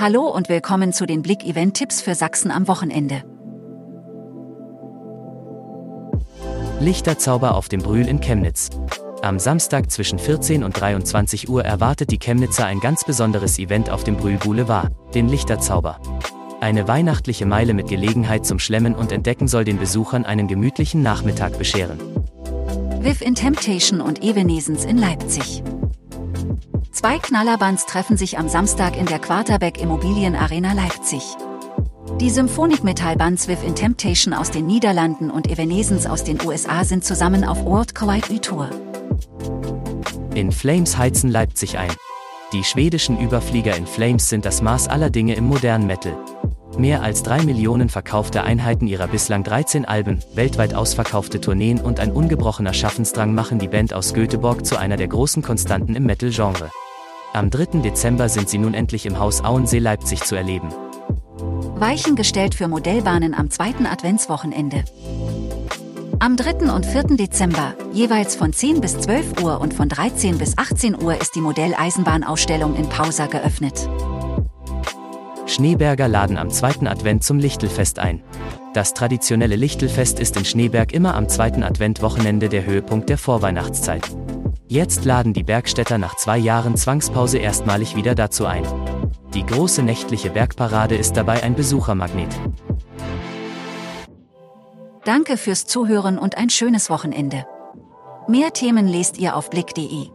Hallo und willkommen zu den Blick-Event-Tipps für Sachsen am Wochenende. Lichterzauber auf dem Brühl in Chemnitz. Am Samstag zwischen 14 und 23 Uhr erwartet die Chemnitzer ein ganz besonderes Event auf dem Brühl Boulevard, den Lichterzauber. Eine weihnachtliche Meile mit Gelegenheit zum Schlemmen und Entdecken soll den Besuchern einen gemütlichen Nachmittag bescheren. Viv in Temptation und Evanescence in Leipzig. Zwei Knallerbands treffen sich am Samstag in der Quarterback Immobilien Arena Leipzig. Die Symphonik-Metall-Bands Viv in Temptation aus den Niederlanden und Evanescence aus den USA sind zusammen auf World Kawaii Tour. In Flames heizen Leipzig ein. Die schwedischen Überflieger in Flames sind das Maß aller Dinge im modernen Metal. Mehr als drei Millionen verkaufte Einheiten ihrer bislang 13 Alben, weltweit ausverkaufte Tourneen und ein ungebrochener Schaffensdrang machen die Band aus Göteborg zu einer der großen Konstanten im Metal-Genre. Am 3. Dezember sind sie nun endlich im Haus Auensee Leipzig zu erleben. Weichen gestellt für Modellbahnen am zweiten Adventswochenende. Am 3. und 4. Dezember, jeweils von 10 bis 12 Uhr und von 13 bis 18 Uhr ist die Modelleisenbahnausstellung in Pausa geöffnet. Schneeberger laden am zweiten Advent zum Lichtelfest ein. Das traditionelle Lichtelfest ist in Schneeberg immer am zweiten Adventwochenende der Höhepunkt der Vorweihnachtszeit. Jetzt laden die Bergstädter nach zwei Jahren Zwangspause erstmalig wieder dazu ein. Die große nächtliche Bergparade ist dabei ein Besuchermagnet. Danke fürs Zuhören und ein schönes Wochenende. Mehr Themen lest ihr auf blick.de.